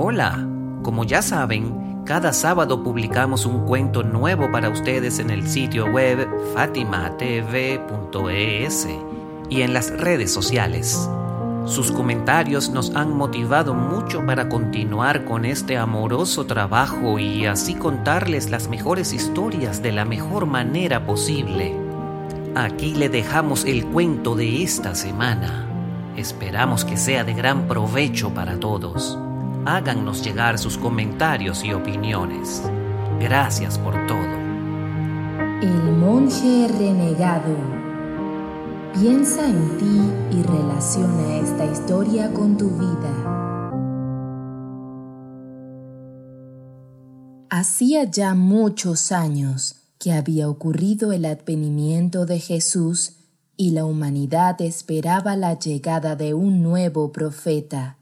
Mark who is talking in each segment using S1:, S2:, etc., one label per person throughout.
S1: Hola, como ya saben, cada sábado publicamos un cuento nuevo para ustedes en el sitio web fatimatv.es y en las redes sociales. Sus comentarios nos han motivado mucho para continuar con este amoroso trabajo y así contarles las mejores historias de la mejor manera posible. Aquí le dejamos el cuento de esta semana. Esperamos que sea de gran provecho para todos. Háganos llegar sus comentarios y opiniones. Gracias por todo.
S2: El monje renegado. Piensa en ti y relaciona esta historia con tu vida. Hacía ya muchos años que había ocurrido el advenimiento de Jesús y la humanidad esperaba la llegada de un nuevo profeta.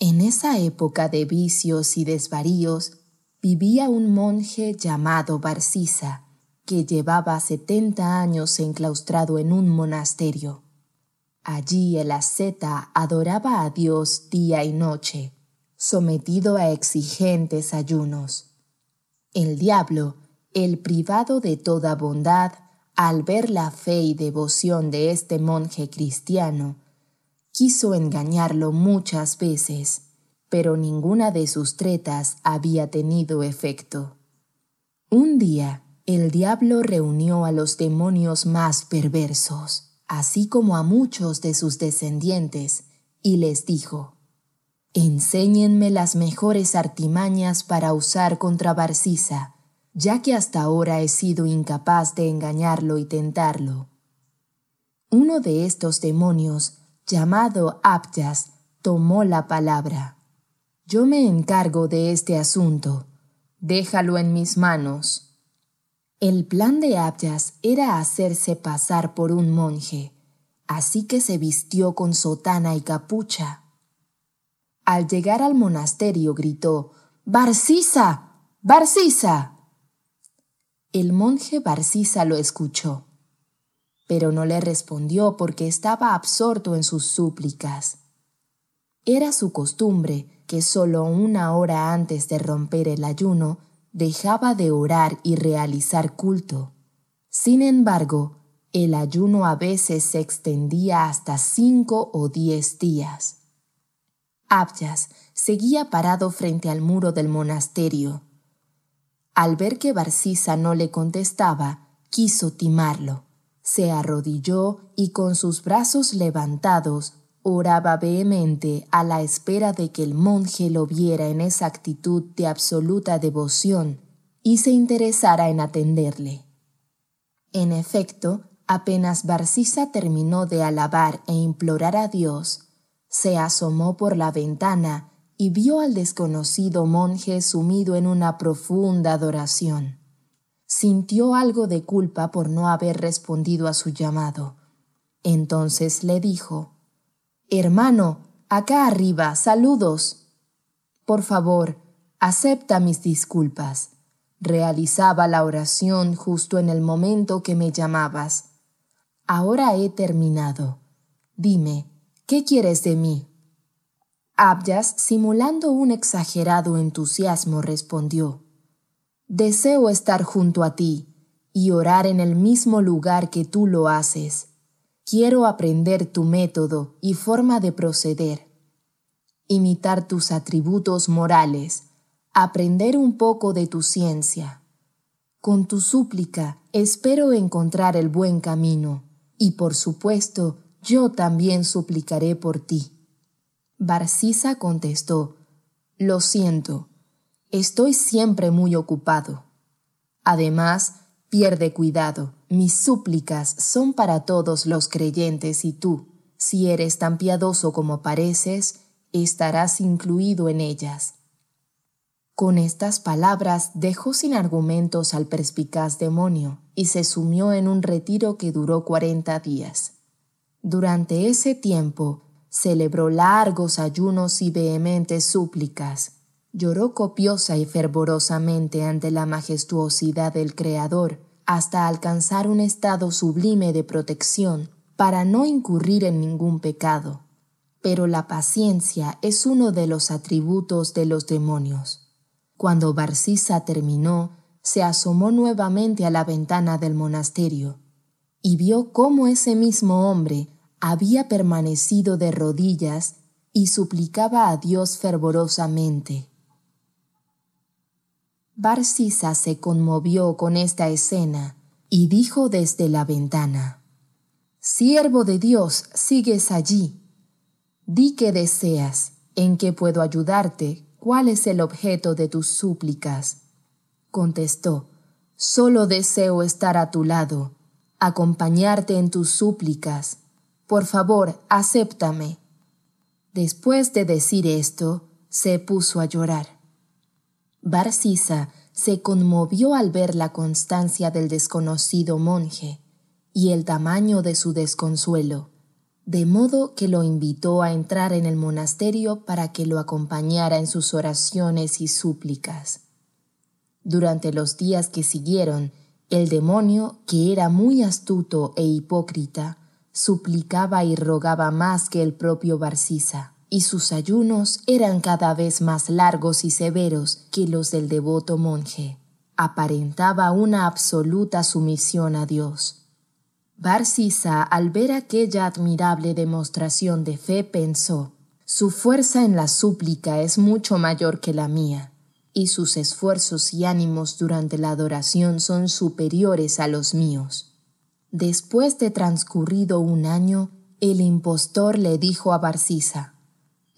S2: En esa época de vicios y desvaríos vivía un monje llamado Barcisa, que llevaba setenta años enclaustrado en un monasterio. Allí el asceta adoraba a Dios día y noche, sometido a exigentes ayunos. El diablo, el privado de toda bondad, al ver la fe y devoción de este monje cristiano, quiso engañarlo muchas veces, pero ninguna de sus tretas había tenido efecto. Un día, el diablo reunió a los demonios más perversos, así como a muchos de sus descendientes, y les dijo, Enséñenme las mejores artimañas para usar contra Barcisa, ya que hasta ahora he sido incapaz de engañarlo y tentarlo. Uno de estos demonios, llamado Abjas, tomó la palabra. Yo me encargo de este asunto. Déjalo en mis manos. El plan de Abjas era hacerse pasar por un monje, así que se vistió con sotana y capucha. Al llegar al monasterio gritó, Barcisa, Barcisa. El monje Barcisa lo escuchó, pero no le respondió porque estaba absorto en sus súplicas. Era su costumbre que solo una hora antes de romper el ayuno dejaba de orar y realizar culto. Sin embargo, el ayuno a veces se extendía hasta cinco o diez días. Abjas seguía parado frente al muro del monasterio. Al ver que Barcisa no le contestaba, quiso timarlo. Se arrodilló y con sus brazos levantados Oraba vehemente a la espera de que el monje lo viera en esa actitud de absoluta devoción y se interesara en atenderle. En efecto, apenas Barcisa terminó de alabar e implorar a Dios, se asomó por la ventana y vio al desconocido monje sumido en una profunda adoración. Sintió algo de culpa por no haber respondido a su llamado. Entonces le dijo, Hermano, acá arriba, saludos. Por favor, acepta mis disculpas. Realizaba la oración justo en el momento que me llamabas. Ahora he terminado. Dime, ¿qué quieres de mí? Abjas, simulando un exagerado entusiasmo, respondió, Deseo estar junto a ti y orar en el mismo lugar que tú lo haces. Quiero aprender tu método y forma de proceder, imitar tus atributos morales, aprender un poco de tu ciencia. Con tu súplica espero encontrar el buen camino, y por supuesto yo también suplicaré por ti. Barcisa contestó, Lo siento, estoy siempre muy ocupado. Además, pierde cuidado mis súplicas son para todos los creyentes y tú, si eres tan piadoso como pareces, estarás incluido en ellas. Con estas palabras dejó sin argumentos al perspicaz demonio y se sumió en un retiro que duró cuarenta días. Durante ese tiempo celebró largos ayunos y vehementes súplicas, lloró copiosa y fervorosamente ante la majestuosidad del Creador, hasta alcanzar un estado sublime de protección para no incurrir en ningún pecado. pero la paciencia es uno de los atributos de los demonios. Cuando Barcisa terminó, se asomó nuevamente a la ventana del monasterio y vio cómo ese mismo hombre había permanecido de rodillas y suplicaba a Dios fervorosamente. Barcisa se conmovió con esta escena y dijo desde la ventana, Siervo de Dios, sigues allí. Di qué deseas, en qué puedo ayudarte, cuál es el objeto de tus súplicas. Contestó, Solo deseo estar a tu lado, acompañarte en tus súplicas. Por favor, acéptame. Después de decir esto, se puso a llorar. Barcisa se conmovió al ver la constancia del desconocido monje y el tamaño de su desconsuelo, de modo que lo invitó a entrar en el monasterio para que lo acompañara en sus oraciones y súplicas. Durante los días que siguieron, el demonio, que era muy astuto e hipócrita, suplicaba y rogaba más que el propio Barcisa, y sus ayunos eran cada vez más largos y severos que los del devoto monje. Aparentaba una absoluta sumisión a Dios. Barcisa, al ver aquella admirable demostración de fe, pensó, su fuerza en la súplica es mucho mayor que la mía, y sus esfuerzos y ánimos durante la adoración son superiores a los míos. Después de transcurrido un año, el impostor le dijo a Barcisa,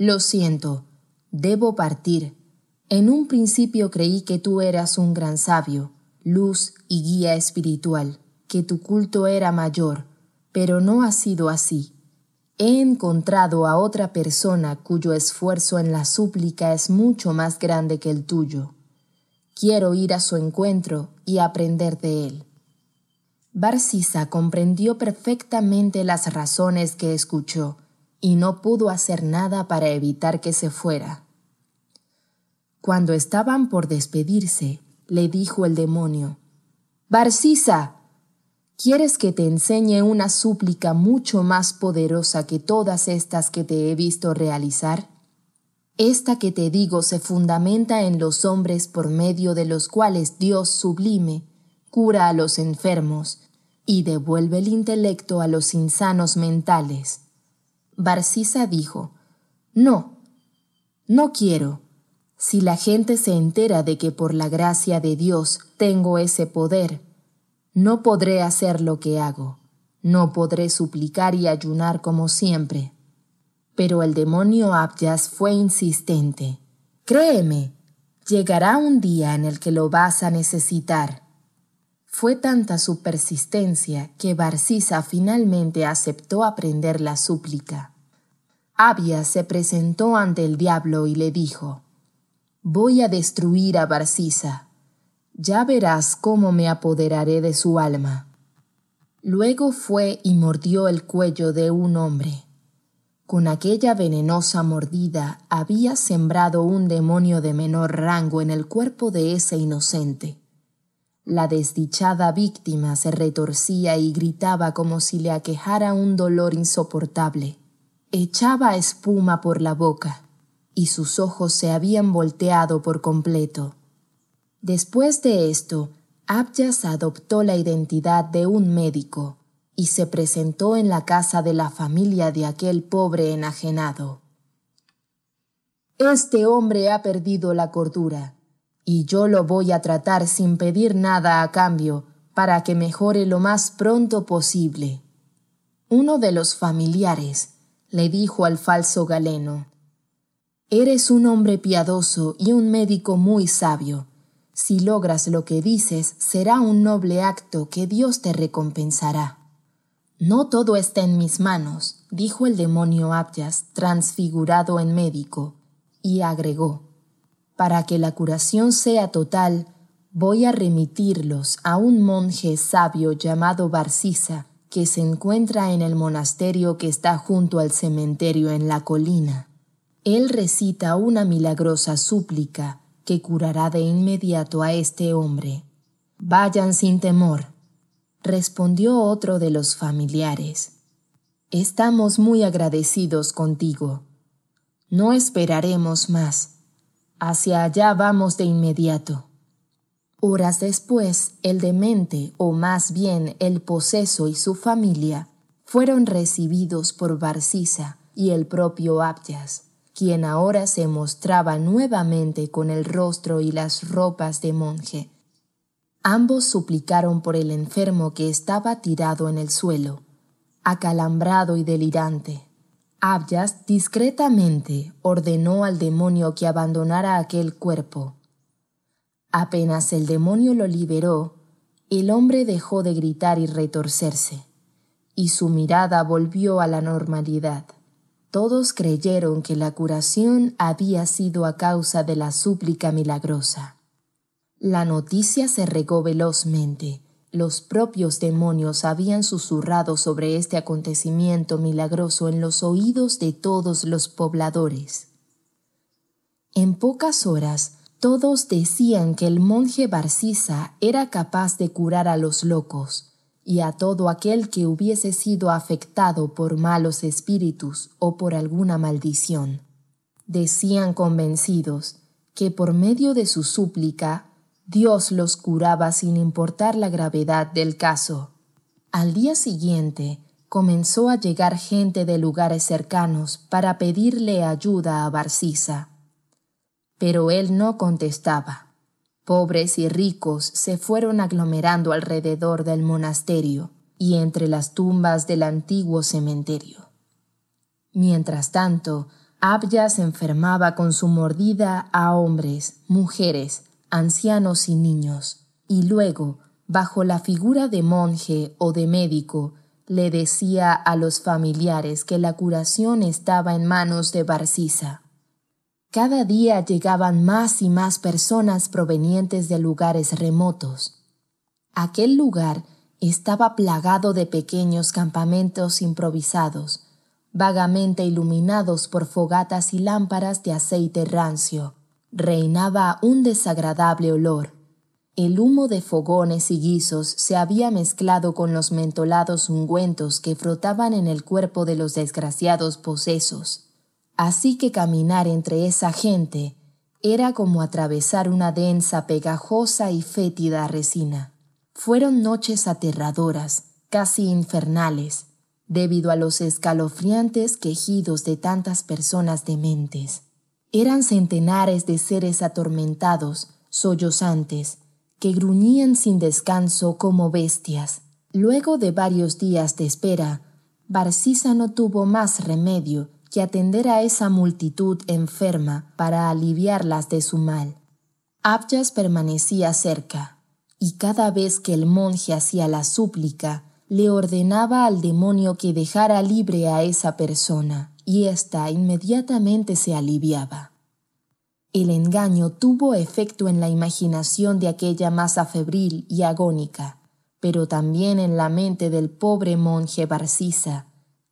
S2: Lo siento, debo partir. En un principio creí que tú eras un gran sabio, luz y guía espiritual que tu culto era mayor, pero no ha sido así. He encontrado a otra persona cuyo esfuerzo en la súplica es mucho más grande que el tuyo. Quiero ir a su encuentro y aprender de él. Barcisa comprendió perfectamente las razones que escuchó y no pudo hacer nada para evitar que se fuera. Cuando estaban por despedirse, le dijo el demonio, Barcisa, ¿Quieres que te enseñe una súplica mucho más poderosa que todas estas que te he visto realizar? Esta que te digo se fundamenta en los hombres por medio de los cuales Dios sublime cura a los enfermos y devuelve el intelecto a los insanos mentales. Barcisa dijo, No, no quiero. Si la gente se entera de que por la gracia de Dios tengo ese poder, no podré hacer lo que hago, no podré suplicar y ayunar como siempre. Pero el demonio Abyas fue insistente. Créeme, llegará un día en el que lo vas a necesitar. Fue tanta su persistencia que Barcisa finalmente aceptó aprender la súplica. Abias se presentó ante el diablo y le dijo, Voy a destruir a Barcisa ya verás cómo me apoderaré de su alma. Luego fue y mordió el cuello de un hombre. Con aquella venenosa mordida había sembrado un demonio de menor rango en el cuerpo de ese inocente. La desdichada víctima se retorcía y gritaba como si le aquejara un dolor insoportable. Echaba espuma por la boca, y sus ojos se habían volteado por completo. Después de esto, Abyas adoptó la identidad de un médico y se presentó en la casa de la familia de aquel pobre enajenado. Este hombre ha perdido la cordura, y yo lo voy a tratar sin pedir nada a cambio para que mejore lo más pronto posible. Uno de los familiares le dijo al falso galeno, Eres un hombre piadoso y un médico muy sabio si logras lo que dices, será un noble acto que Dios te recompensará. No todo está en mis manos, dijo el demonio Abyas, transfigurado en médico, y agregó, para que la curación sea total, voy a remitirlos a un monje sabio llamado Barcisa, que se encuentra en el monasterio que está junto al cementerio en la colina. Él recita una milagrosa súplica que curará de inmediato a este hombre. Vayan sin temor, respondió otro de los familiares. Estamos muy agradecidos contigo. No esperaremos más. Hacia allá vamos de inmediato. Horas después, el demente, o más bien el poseso y su familia, fueron recibidos por Barcisa y el propio Abdias, quien ahora se mostraba nuevamente con el rostro y las ropas de monje. Ambos suplicaron por el enfermo que estaba tirado en el suelo, acalambrado y delirante. Abdias discretamente ordenó al demonio que abandonara aquel cuerpo Apenas el demonio lo liberó, el hombre dejó de gritar y retorcerse, y su mirada volvió a la normalidad. Todos creyeron que la curación había sido a causa de la súplica milagrosa. La noticia se regó velozmente. Los propios demonios habían susurrado sobre este acontecimiento milagroso en los oídos de todos los pobladores. En pocas horas, todos decían que el monje Barcisa era capaz de curar a los locos y a todo aquel que hubiese sido afectado por malos espíritus o por alguna maldición. Decían convencidos que por medio de su súplica Dios los curaba sin importar la gravedad del caso. Al día siguiente comenzó a llegar gente de lugares cercanos para pedirle ayuda a Barcisa pero él no contestaba. Pobres y ricos se fueron aglomerando alrededor del monasterio y entre las tumbas del antiguo cementerio. Mientras tanto, Abya se enfermaba con su mordida a hombres, mujeres, ancianos y niños, y luego, bajo la figura de monje o de médico, le decía a los familiares que la curación estaba en manos de Barcisa. Cada día llegaban más y más personas provenientes de lugares remotos. Aquel lugar estaba plagado de pequeños campamentos improvisados, vagamente iluminados por fogatas y lámparas de aceite rancio. Reinaba un desagradable olor. El humo de fogones y guisos se había mezclado con los mentolados ungüentos que frotaban en el cuerpo de los desgraciados posesos. Así que caminar entre esa gente era como atravesar una densa, pegajosa y fétida resina. Fueron noches aterradoras, casi infernales, debido a los escalofriantes quejidos de tantas personas dementes. Eran centenares de seres atormentados, sollozantes, que gruñían sin descanso como bestias. Luego de varios días de espera, Barcisa no tuvo más remedio que atender a esa multitud enferma para aliviarlas de su mal. Abjas permanecía cerca, y cada vez que el monje hacía la súplica, le ordenaba al demonio que dejara libre a esa persona, y ésta inmediatamente se aliviaba. El engaño tuvo efecto en la imaginación de aquella masa febril y agónica, pero también en la mente del pobre monje Barcisa,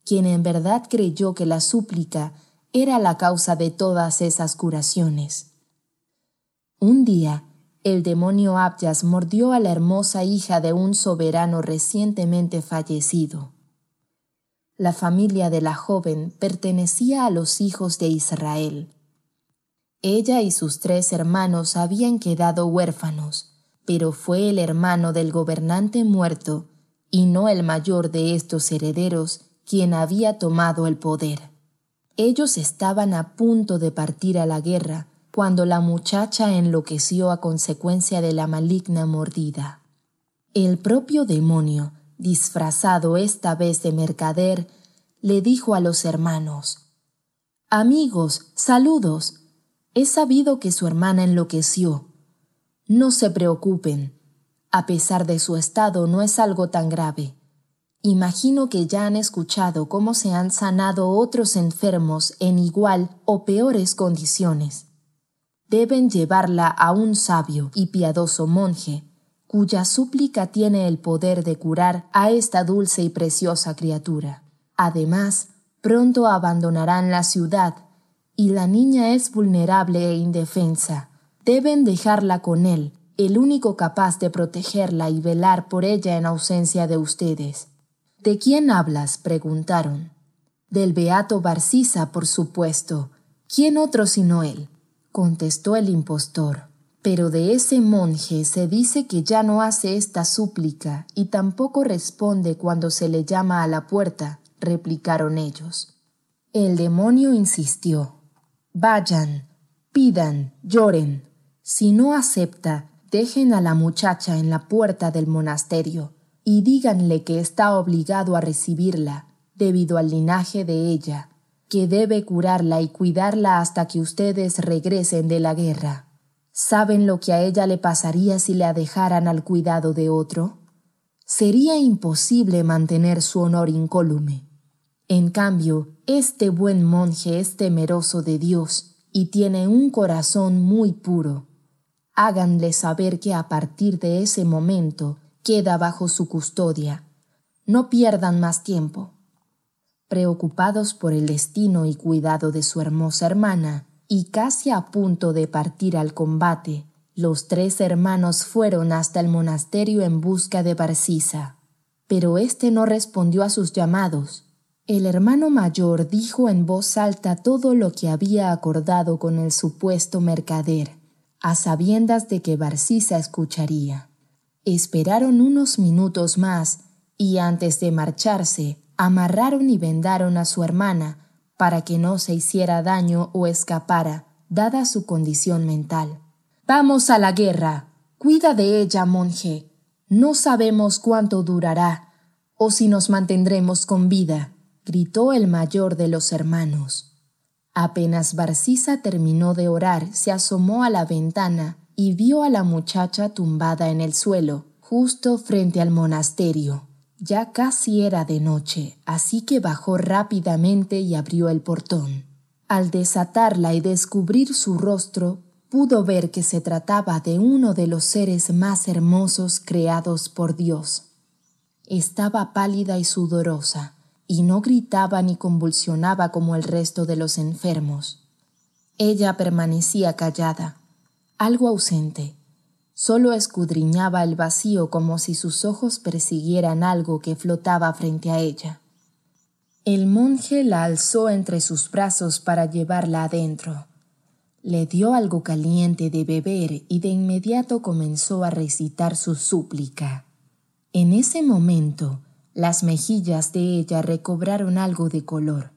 S2: quien en verdad creyó que la súplica era la causa de todas esas curaciones. Un día, el demonio Abjas mordió a la hermosa hija de un soberano recientemente fallecido. La familia de la joven pertenecía a los hijos de Israel. Ella y sus tres hermanos habían quedado huérfanos, pero fue el hermano del gobernante muerto, y no el mayor de estos herederos, quien había tomado el poder. Ellos estaban a punto de partir a la guerra cuando la muchacha enloqueció a consecuencia de la maligna mordida. El propio demonio, disfrazado esta vez de mercader, le dijo a los hermanos, Amigos, saludos. He sabido que su hermana enloqueció. No se preocupen. A pesar de su estado no es algo tan grave. Imagino que ya han escuchado cómo se han sanado otros enfermos en igual o peores condiciones. Deben llevarla a un sabio y piadoso monje, cuya súplica tiene el poder de curar a esta dulce y preciosa criatura. Además, pronto abandonarán la ciudad, y la niña es vulnerable e indefensa. Deben dejarla con él, el único capaz de protegerla y velar por ella en ausencia de ustedes. ¿De quién hablas? preguntaron. Del beato Barcisa, por supuesto. ¿Quién otro sino él? contestó el impostor. Pero de ese monje se dice que ya no hace esta súplica y tampoco responde cuando se le llama a la puerta, replicaron ellos. El demonio insistió. Vayan, pidan, lloren. Si no acepta, dejen a la muchacha en la puerta del monasterio y díganle que está obligado a recibirla, debido al linaje de ella, que debe curarla y cuidarla hasta que ustedes regresen de la guerra. ¿Saben lo que a ella le pasaría si la dejaran al cuidado de otro? Sería imposible mantener su honor incólume. En cambio, este buen monje es temeroso de Dios y tiene un corazón muy puro. Háganle saber que a partir de ese momento queda bajo su custodia. No pierdan más tiempo. Preocupados por el destino y cuidado de su hermosa hermana, y casi a punto de partir al combate, los tres hermanos fueron hasta el monasterio en busca de Barcisa. Pero éste no respondió a sus llamados. El hermano mayor dijo en voz alta todo lo que había acordado con el supuesto mercader, a sabiendas de que Barcisa escucharía. Esperaron unos minutos más y antes de marcharse, amarraron y vendaron a su hermana para que no se hiciera daño o escapara, dada su condición mental. Vamos a la guerra. Cuida de ella, monje. No sabemos cuánto durará o si nos mantendremos con vida, gritó el mayor de los hermanos. Apenas Barcisa terminó de orar, se asomó a la ventana y vio a la muchacha tumbada en el suelo, justo frente al monasterio. Ya casi era de noche, así que bajó rápidamente y abrió el portón. Al desatarla y descubrir su rostro, pudo ver que se trataba de uno de los seres más hermosos creados por Dios. Estaba pálida y sudorosa, y no gritaba ni convulsionaba como el resto de los enfermos. Ella permanecía callada, algo ausente. Solo escudriñaba el vacío como si sus ojos persiguieran algo que flotaba frente a ella. El monje la alzó entre sus brazos para llevarla adentro. Le dio algo caliente de beber y de inmediato comenzó a recitar su súplica. En ese momento, las mejillas de ella recobraron algo de color,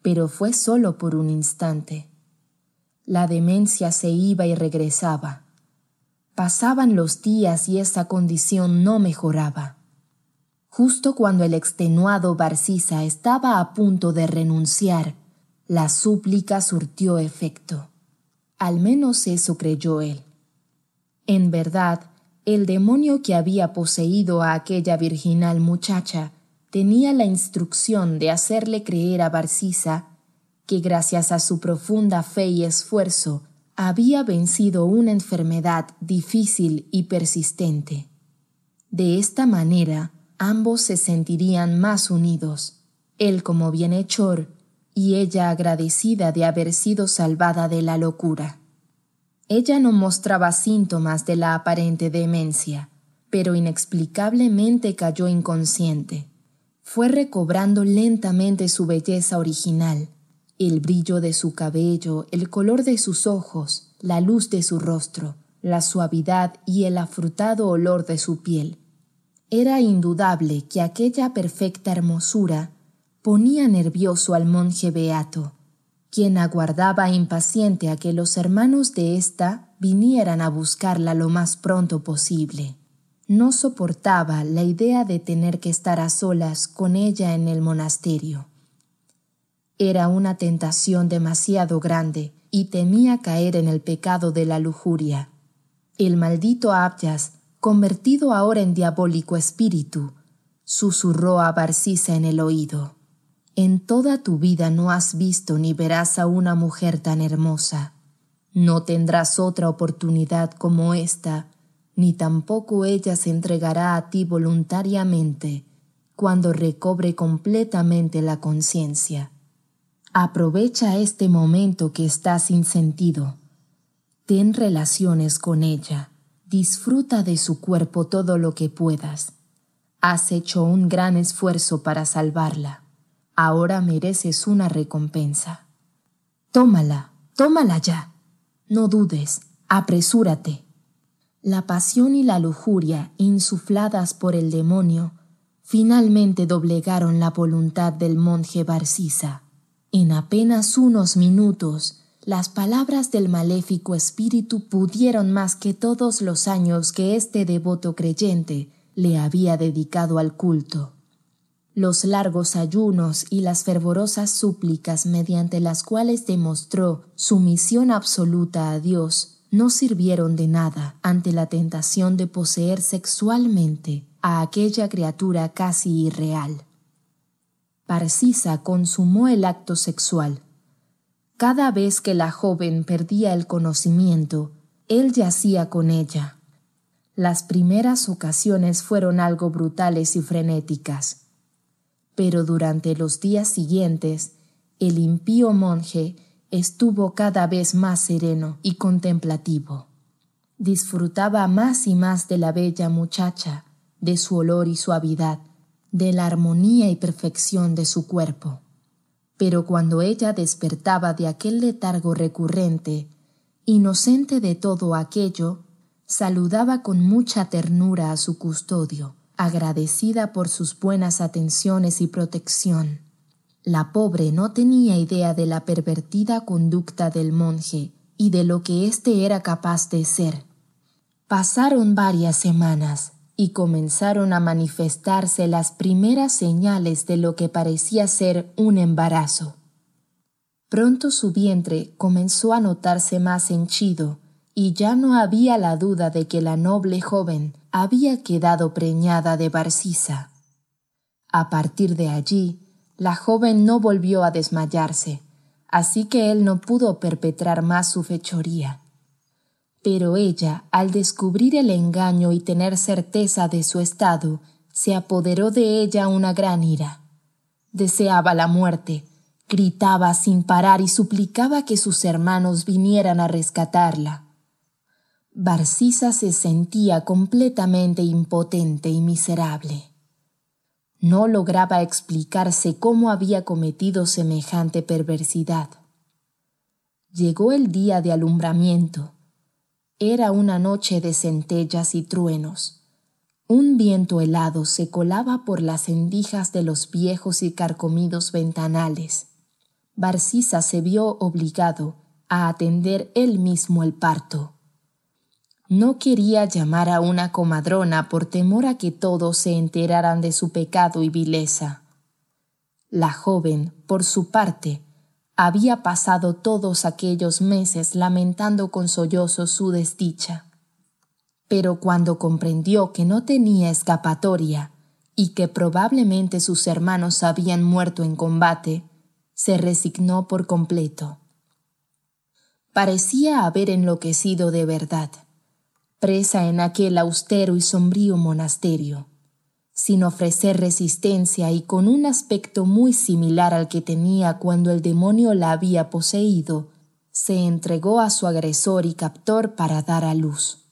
S2: pero fue solo por un instante. La demencia se iba y regresaba. Pasaban los días y esa condición no mejoraba. Justo cuando el extenuado Barcisa estaba a punto de renunciar, la súplica surtió efecto. Al menos eso creyó él. En verdad, el demonio que había poseído a aquella virginal muchacha tenía la instrucción de hacerle creer a Barcisa que gracias a su profunda fe y esfuerzo había vencido una enfermedad difícil y persistente. De esta manera, ambos se sentirían más unidos, él como bienhechor y ella agradecida de haber sido salvada de la locura. Ella no mostraba síntomas de la aparente demencia, pero inexplicablemente cayó inconsciente. Fue recobrando lentamente su belleza original, el brillo de su cabello, el color de sus ojos, la luz de su rostro, la suavidad y el afrutado olor de su piel. Era indudable que aquella perfecta hermosura ponía nervioso al monje beato, quien aguardaba impaciente a que los hermanos de ésta vinieran a buscarla lo más pronto posible. No soportaba la idea de tener que estar a solas con ella en el monasterio. Era una tentación demasiado grande y temía caer en el pecado de la lujuria. El maldito Abyas, convertido ahora en diabólico espíritu, susurró a Barcisa en el oído. En toda tu vida no has visto ni verás a una mujer tan hermosa. No tendrás otra oportunidad como esta, ni tampoco ella se entregará a ti voluntariamente cuando recobre completamente la conciencia. Aprovecha este momento que está sin sentido. Ten relaciones con ella. Disfruta de su cuerpo todo lo que puedas. Has hecho un gran esfuerzo para salvarla. Ahora mereces una recompensa. Tómala, tómala ya. No dudes, apresúrate. La pasión y la lujuria, insufladas por el demonio, finalmente doblegaron la voluntad del monje Barcisa. En apenas unos minutos, las palabras del maléfico espíritu pudieron más que todos los años que este devoto creyente le había dedicado al culto. Los largos ayunos y las fervorosas súplicas mediante las cuales demostró sumisión absoluta a Dios no sirvieron de nada ante la tentación de poseer sexualmente a aquella criatura casi irreal. Parcisa consumó el acto sexual. Cada vez que la joven perdía el conocimiento, él yacía con ella las primeras ocasiones fueron algo brutales y frenéticas, pero durante los días siguientes el impío monje estuvo cada vez más sereno y contemplativo. Disfrutaba más y más de la bella muchacha, de su olor y suavidad, de la armonía y perfección de su cuerpo. Pero cuando ella despertaba de aquel letargo recurrente, inocente de todo aquello, saludaba con mucha ternura a su custodio, agradecida por sus buenas atenciones y protección. La pobre no tenía idea de la pervertida conducta del monje y de lo que éste era capaz de ser. Pasaron varias semanas y comenzaron a manifestarse las primeras señales de lo que parecía ser un embarazo. Pronto su vientre comenzó a notarse más henchido y ya no había la duda de que la noble joven había quedado preñada de Barcisa. A partir de allí, la joven no volvió a desmayarse, así que él no pudo perpetrar más su fechoría. Pero ella, al descubrir el engaño y tener certeza de su estado, se apoderó de ella una gran ira. Deseaba la muerte, gritaba sin parar y suplicaba que sus hermanos vinieran a rescatarla. Barcisa se sentía completamente impotente y miserable. No lograba explicarse cómo había cometido semejante perversidad. Llegó el día de alumbramiento. Era una noche de centellas y truenos. Un viento helado se colaba por las endijas de los viejos y carcomidos ventanales. Barcisa se vio obligado a atender él mismo el parto. No quería llamar a una comadrona por temor a que todos se enteraran de su pecado y vileza. La joven, por su parte, había pasado todos aquellos meses lamentando con sollozos su desdicha. Pero cuando comprendió que no tenía escapatoria y que probablemente sus hermanos habían muerto en combate, se resignó por completo. Parecía haber enloquecido de verdad presa en aquel austero y sombrío monasterio, sin ofrecer resistencia y con un aspecto muy similar al que tenía cuando el demonio la había poseído, se entregó a su agresor y captor para dar a luz.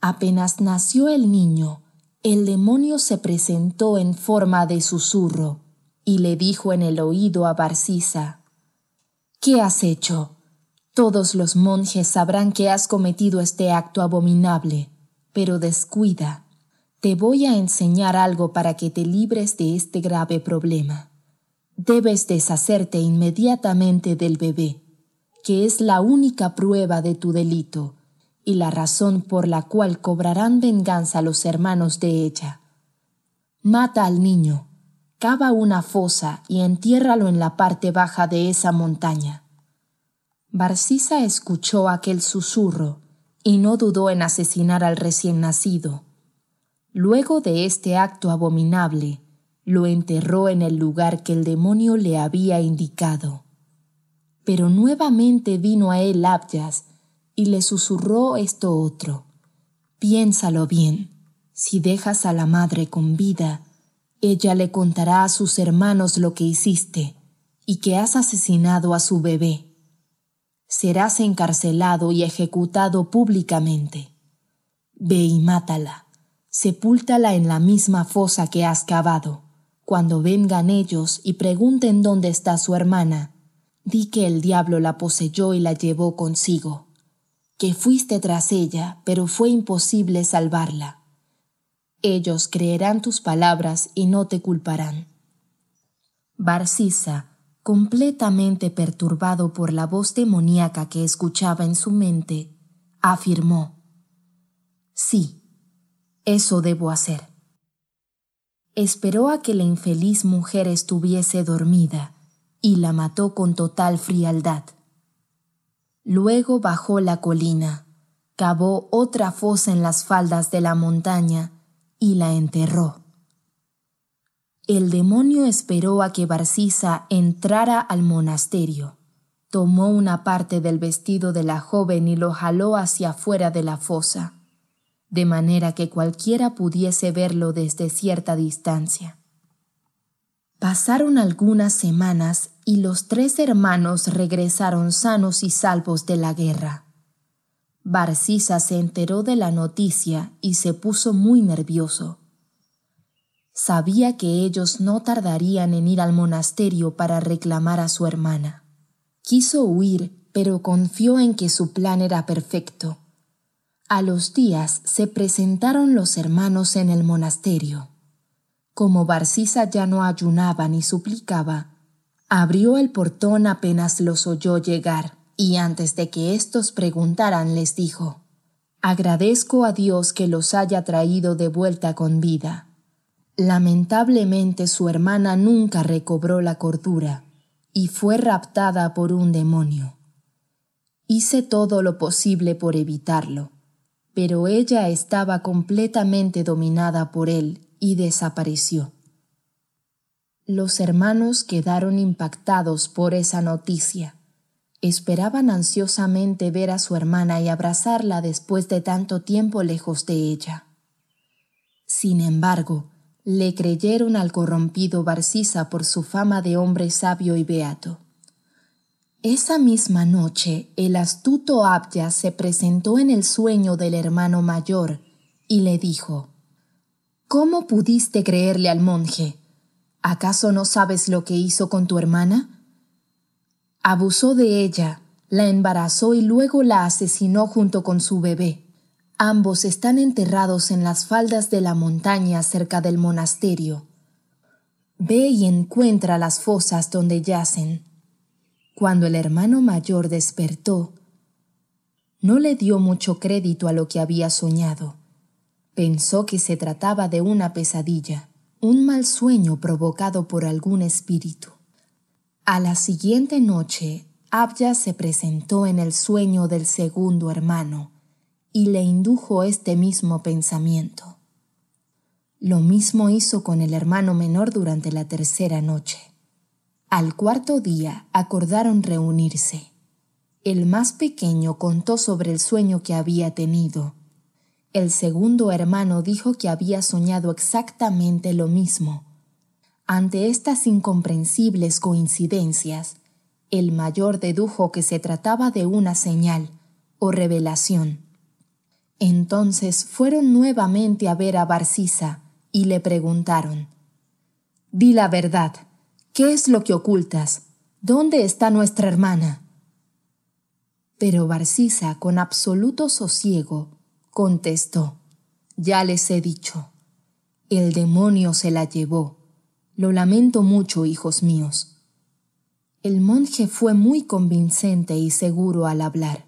S2: Apenas nació el niño, el demonio se presentó en forma de susurro y le dijo en el oído a Barcisa, ¿Qué has hecho? Todos los monjes sabrán que has cometido este acto abominable, pero descuida. Te voy a enseñar algo para que te libres de este grave problema. Debes deshacerte inmediatamente del bebé, que es la única prueba de tu delito y la razón por la cual cobrarán venganza los hermanos de ella. Mata al niño, cava una fosa y entiérralo en la parte baja de esa montaña. Barcisa escuchó aquel susurro y no dudó en asesinar al recién nacido. Luego de este acto abominable, lo enterró en el lugar que el demonio le había indicado. Pero nuevamente vino a él Abyas y le susurró esto otro. Piénsalo bien. Si dejas a la madre con vida, ella le contará a sus hermanos lo que hiciste y que has asesinado a su bebé serás encarcelado y ejecutado públicamente. Ve y mátala. Sepúltala en la misma fosa que has cavado. Cuando vengan ellos y pregunten dónde está su hermana, di que el diablo la poseyó y la llevó consigo, que fuiste tras ella, pero fue imposible salvarla. Ellos creerán tus palabras y no te culparán. Barcisa, completamente perturbado por la voz demoníaca que escuchaba en su mente, afirmó, Sí, eso debo hacer. Esperó a que la infeliz mujer estuviese dormida y la mató con total frialdad. Luego bajó la colina, cavó otra fosa en las faldas de la montaña y la enterró. El demonio esperó a que Barcisa entrara al monasterio. Tomó una parte del vestido de la joven y lo jaló hacia afuera de la fosa de manera que cualquiera pudiese verlo desde cierta distancia. Pasaron algunas semanas y los tres hermanos regresaron sanos y salvos de la guerra. Barcisa se enteró de la noticia y se puso muy nervioso. Sabía que ellos no tardarían en ir al monasterio para reclamar a su hermana. Quiso huir, pero confió en que su plan era perfecto. A los días se presentaron los hermanos en el monasterio. Como Barcisa ya no ayunaba ni suplicaba, abrió el portón apenas los oyó llegar, y antes de que éstos preguntaran les dijo, Agradezco a Dios que los haya traído de vuelta con vida. Lamentablemente su hermana nunca recobró la cordura y fue raptada por un demonio. Hice todo lo posible por evitarlo pero ella estaba completamente dominada por él y desapareció. Los hermanos quedaron impactados por esa noticia. Esperaban ansiosamente ver a su hermana y abrazarla después de tanto tiempo lejos de ella. Sin embargo, le creyeron al corrompido Barcisa por su fama de hombre sabio y beato. Esa misma noche el astuto Abya se presentó en el sueño del hermano mayor y le dijo, ¿Cómo pudiste creerle al monje? ¿Acaso no sabes lo que hizo con tu hermana? Abusó de ella, la embarazó y luego la asesinó junto con su bebé. Ambos están enterrados en las faldas de la montaña cerca del monasterio. Ve y encuentra las fosas donde yacen. Cuando el hermano mayor despertó, no le dio mucho crédito a lo que había soñado. Pensó que se trataba de una pesadilla, un mal sueño provocado por algún espíritu. A la siguiente noche, Abya se presentó en el sueño del segundo hermano y le indujo este mismo pensamiento. Lo mismo hizo con el hermano menor durante la tercera noche. Al cuarto día acordaron reunirse. El más pequeño contó sobre el sueño que había tenido. El segundo hermano dijo que había soñado exactamente lo mismo. Ante estas incomprensibles coincidencias, el mayor dedujo que se trataba de una señal o revelación. Entonces fueron nuevamente a ver a Barcisa y le preguntaron, Di la verdad, ¿Qué es lo que ocultas? ¿Dónde está nuestra hermana? Pero Barcisa, con absoluto sosiego, contestó, Ya les he dicho, el demonio se la llevó. Lo lamento mucho, hijos míos. El monje fue muy convincente y seguro al hablar,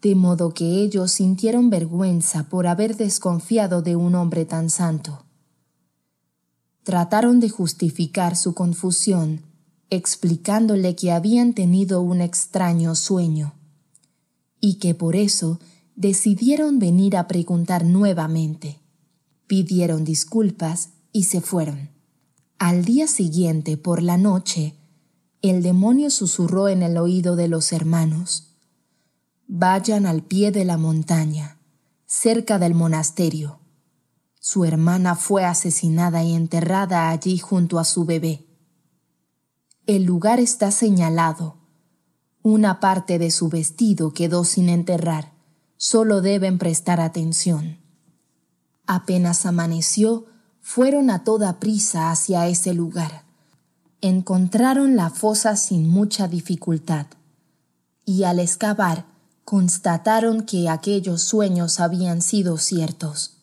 S2: de modo que ellos sintieron vergüenza por haber desconfiado de un hombre tan santo trataron de justificar su confusión, explicándole que habían tenido un extraño sueño y que por eso decidieron venir a preguntar nuevamente. Pidieron disculpas y se fueron. Al día siguiente, por la noche, el demonio susurró en el oído de los hermanos. Vayan al pie de la montaña, cerca del monasterio. Su hermana fue asesinada y enterrada allí junto a su bebé. El lugar está señalado. Una parte de su vestido quedó sin enterrar. Solo deben prestar atención. Apenas amaneció, fueron a toda prisa hacia ese lugar. Encontraron la fosa sin mucha dificultad y al excavar constataron que aquellos sueños habían sido ciertos.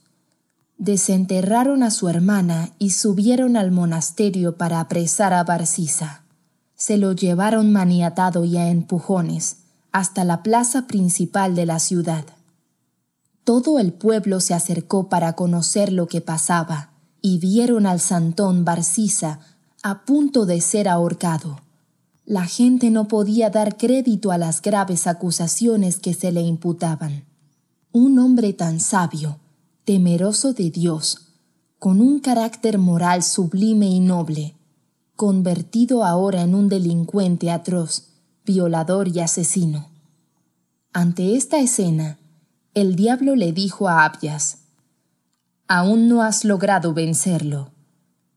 S2: Desenterraron a su hermana y subieron al monasterio para apresar a Barcisa. Se lo llevaron maniatado y a empujones hasta la plaza principal de la ciudad. Todo el pueblo se acercó para conocer lo que pasaba y vieron al santón Barcisa a punto de ser ahorcado. La gente no podía dar crédito a las graves acusaciones que se le imputaban. Un hombre tan sabio, temeroso de Dios, con un carácter moral sublime y noble, convertido ahora en un delincuente atroz, violador y asesino. Ante esta escena, el diablo le dijo a Abias, Aún no has logrado vencerlo.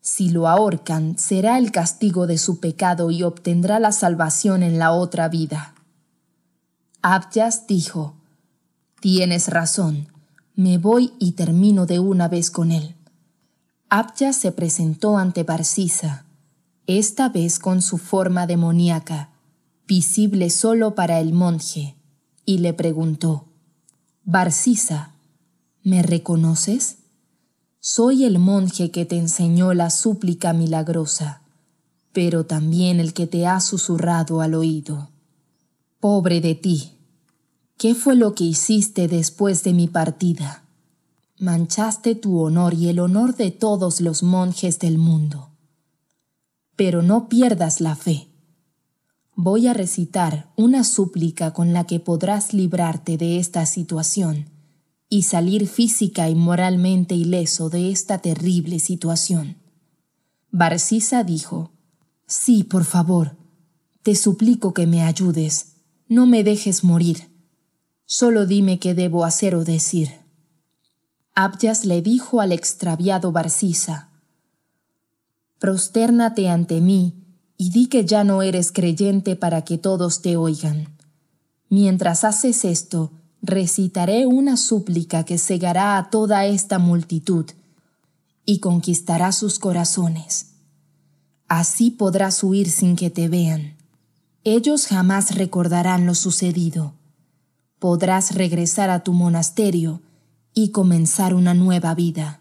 S2: Si lo ahorcan, será el castigo de su pecado y obtendrá la salvación en la otra vida. Abjas dijo, Tienes razón, me voy y termino de una vez con él. Abjas se presentó ante Barcisa, esta vez con su forma demoníaca, visible solo para el monje, y le preguntó, Barcisa, ¿me reconoces? Soy el monje que te enseñó la súplica milagrosa, pero también el que te ha susurrado al oído. Pobre de ti, ¿qué fue lo que hiciste después de mi partida? Manchaste tu honor y el honor de todos los monjes del mundo. Pero no pierdas la fe. Voy a recitar una súplica con la que podrás librarte de esta situación y salir física y moralmente ileso de esta terrible situación. Barcisa dijo, Sí, por favor, te suplico que me ayudes, no me dejes morir. Solo dime qué debo hacer o decir. Abjas le dijo al extraviado Barcisa, Prostérnate ante mí y di que ya no eres creyente para que todos te oigan. Mientras haces esto, recitaré una súplica que cegará a toda esta multitud y conquistará sus corazones. Así podrás huir sin que te vean. Ellos jamás recordarán lo sucedido. Podrás regresar a tu monasterio y comenzar una nueva vida.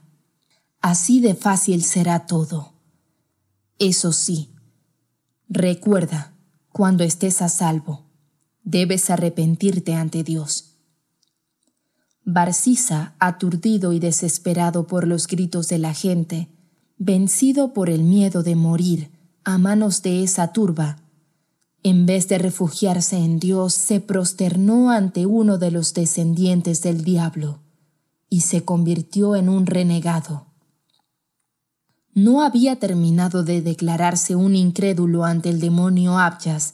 S2: Así de fácil será todo. Eso sí, recuerda, cuando estés a salvo, debes arrepentirte ante Dios Barcisa, aturdido y desesperado por los gritos de la gente, vencido por el miedo de morir a manos de esa turba, en vez de refugiarse en Dios, se prosternó ante uno de los descendientes del diablo y se convirtió en un renegado. No había terminado de declararse un incrédulo ante el demonio Abjas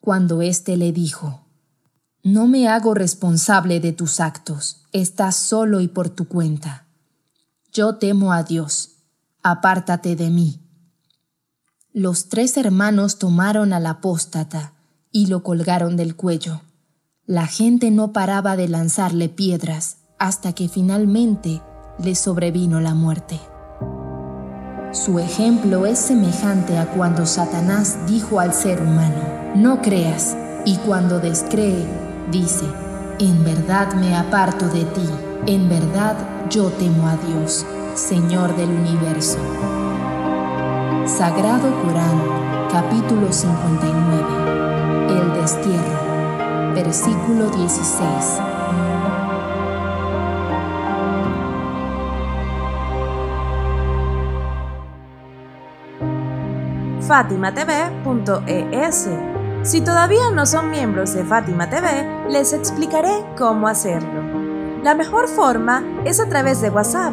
S2: cuando éste le dijo, no me hago responsable de tus actos, estás solo y por tu cuenta. Yo temo a Dios, apártate de mí. Los tres hermanos tomaron al apóstata y lo colgaron del cuello. La gente no paraba de lanzarle piedras hasta que finalmente le sobrevino la muerte. Su ejemplo es semejante a cuando Satanás dijo al ser humano, no creas, y cuando descree, dice, en verdad me aparto de ti, en verdad yo temo a Dios, Señor del universo. Sagrado Corán, capítulo 59. El destierro, versículo 16.
S3: FátimaTV.es si todavía no son miembros de Fátima TV, les explicaré cómo hacerlo. La mejor forma es a través de WhatsApp.